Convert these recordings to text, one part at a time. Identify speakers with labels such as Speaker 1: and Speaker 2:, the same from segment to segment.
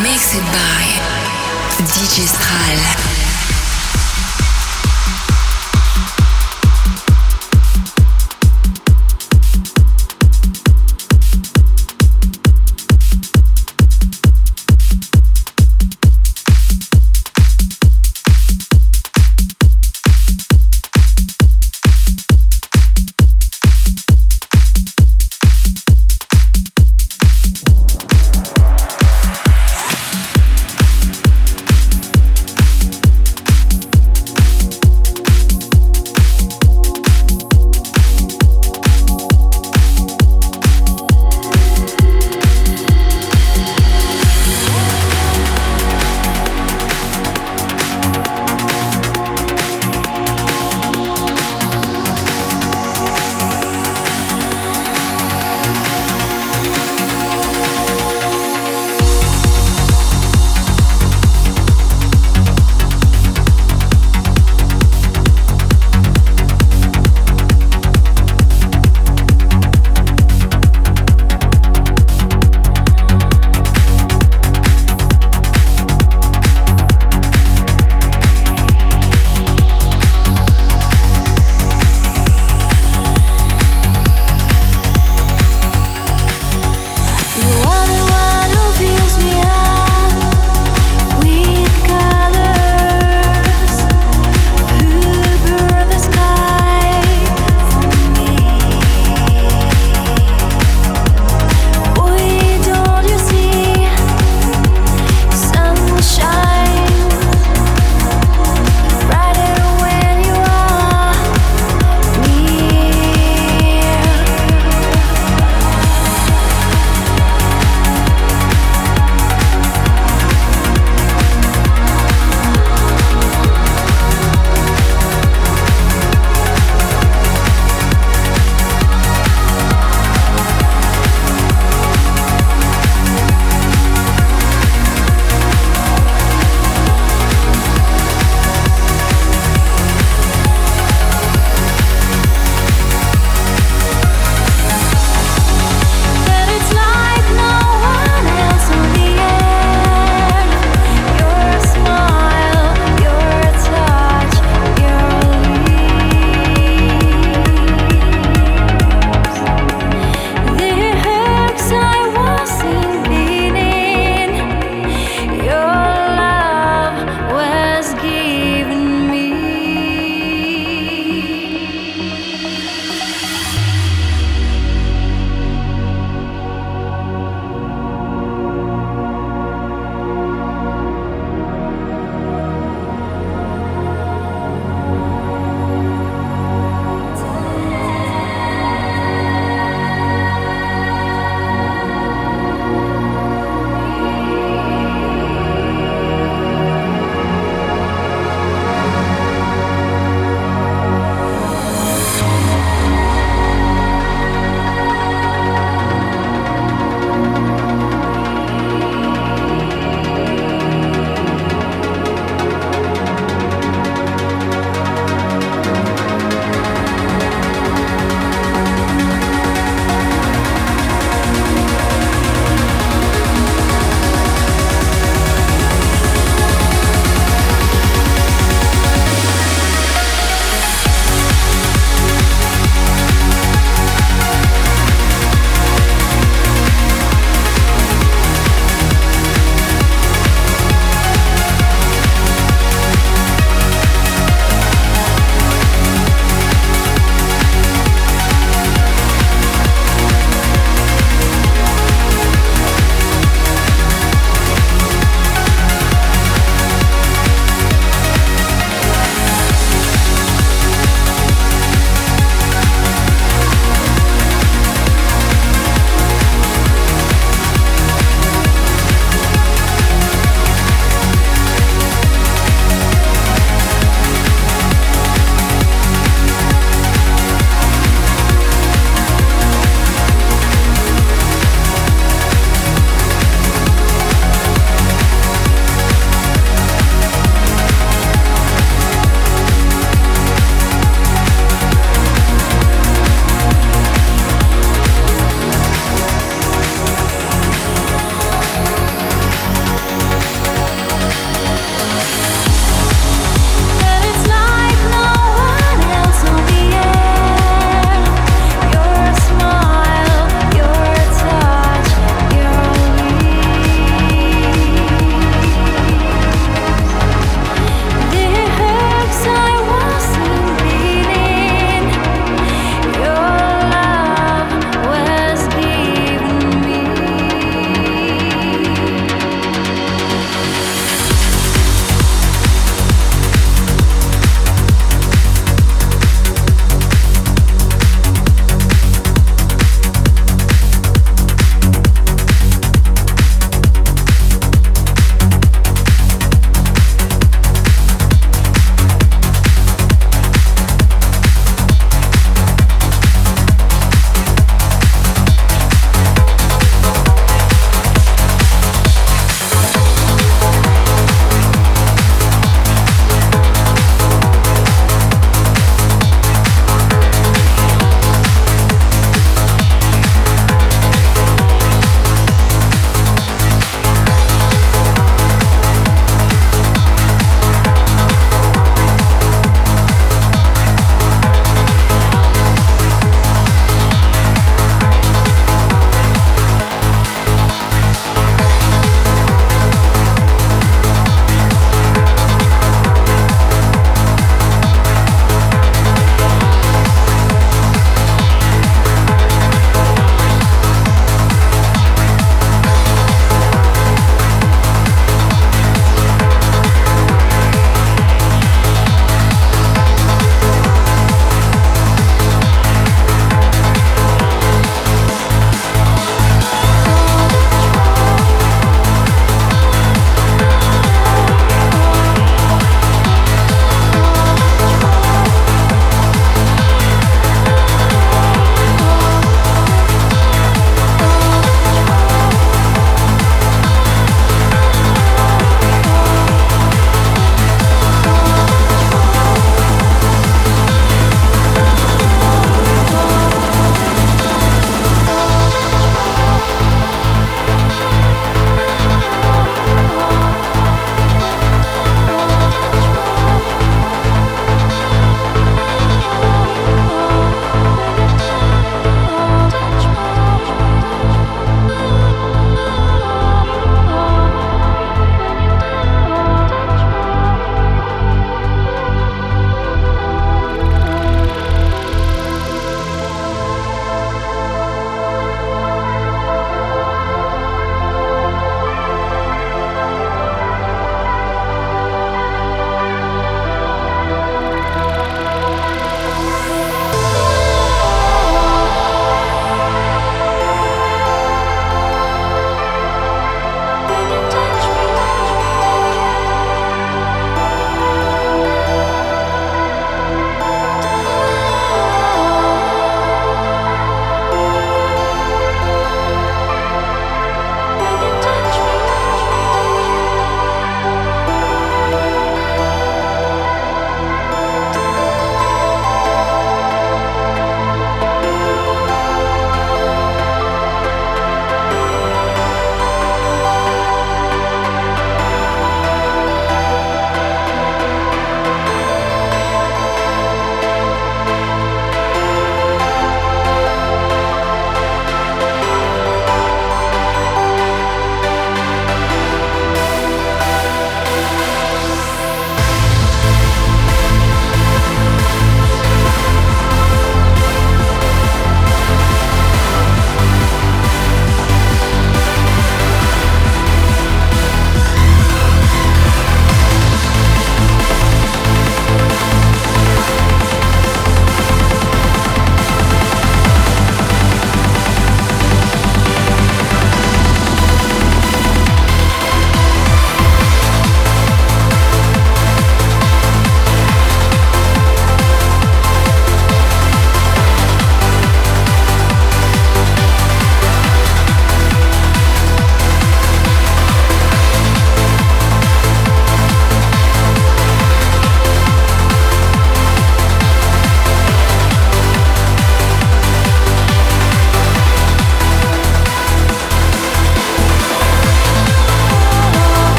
Speaker 1: Mixed by DJ Stral.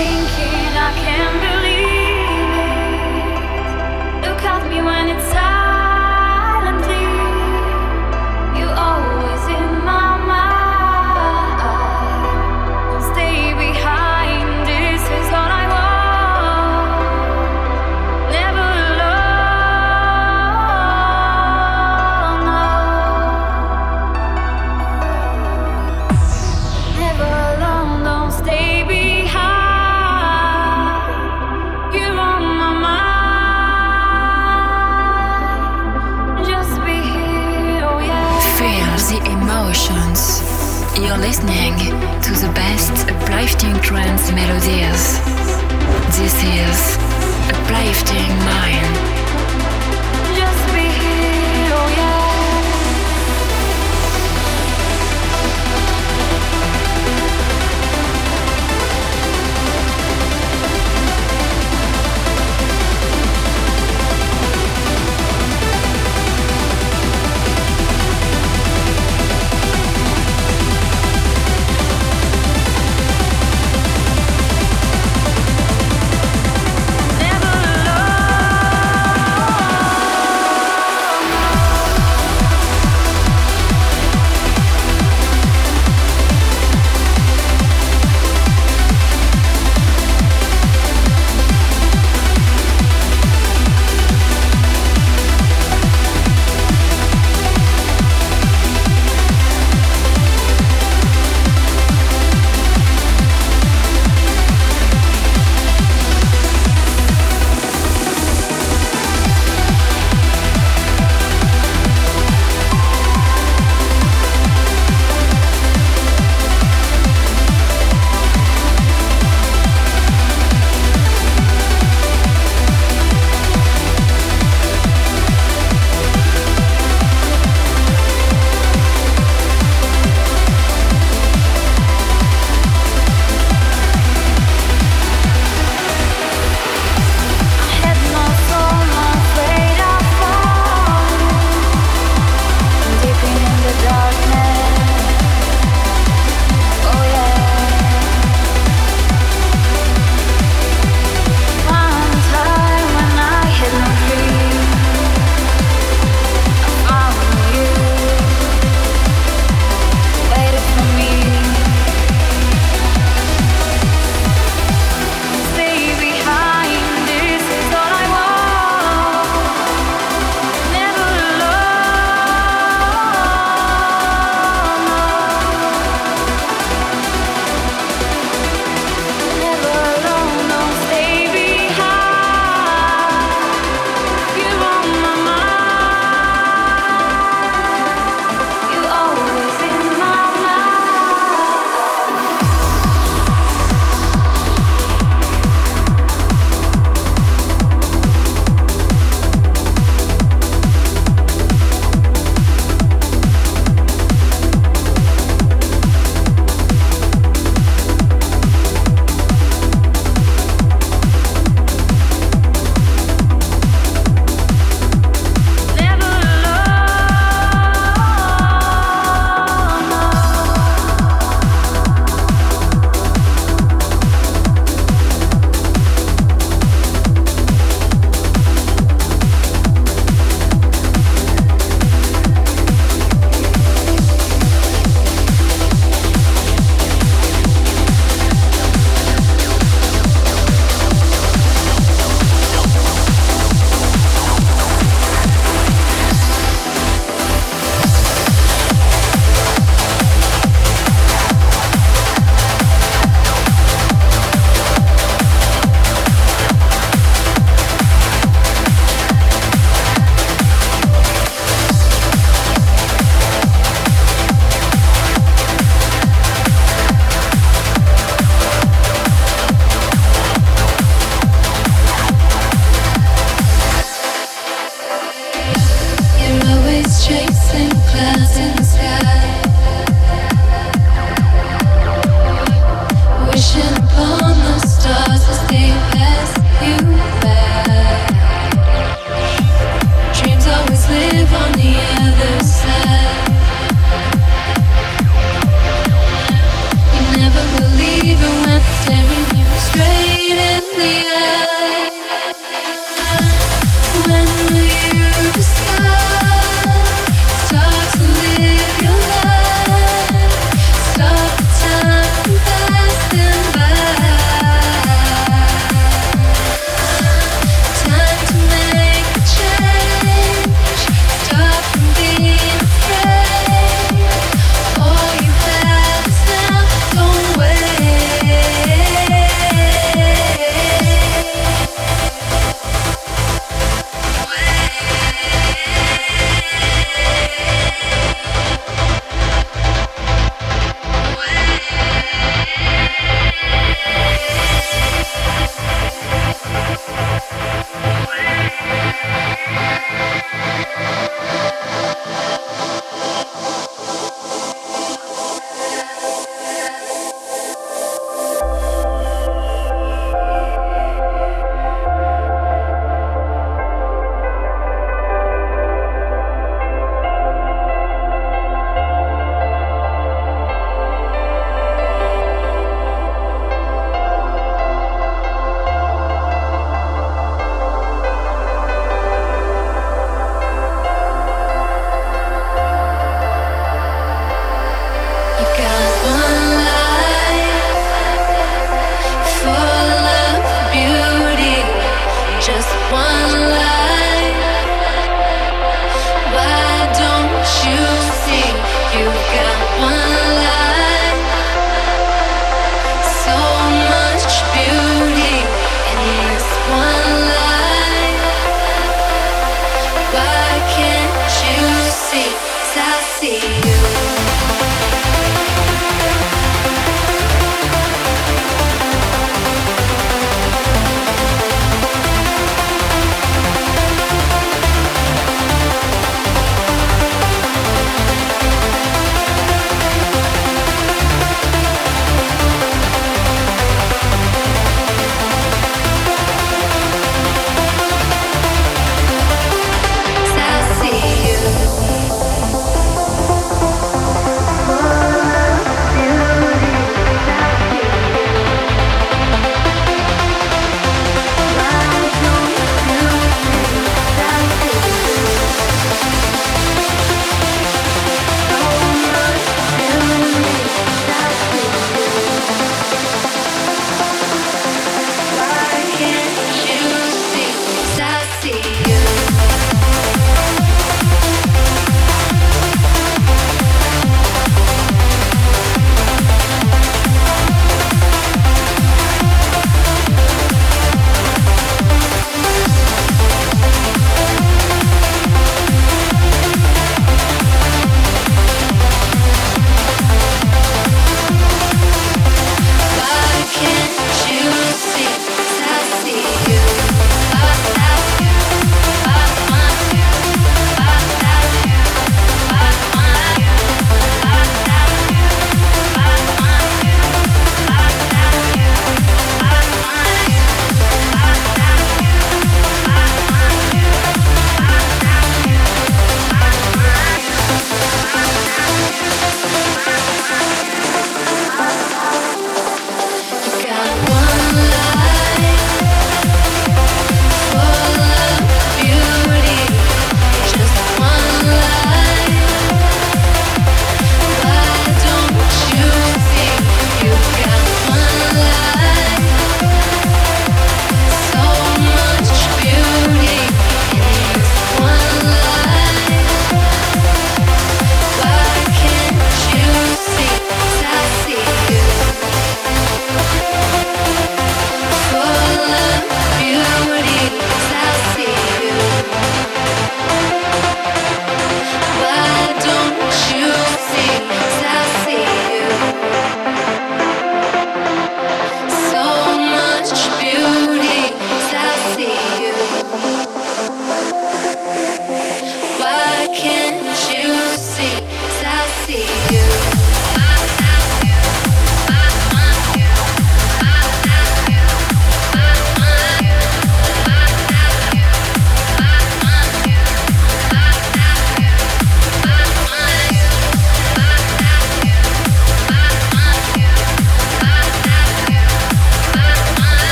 Speaker 1: thinking I can't believe it. Look at me when it's melodies. This is Uplifting Mind.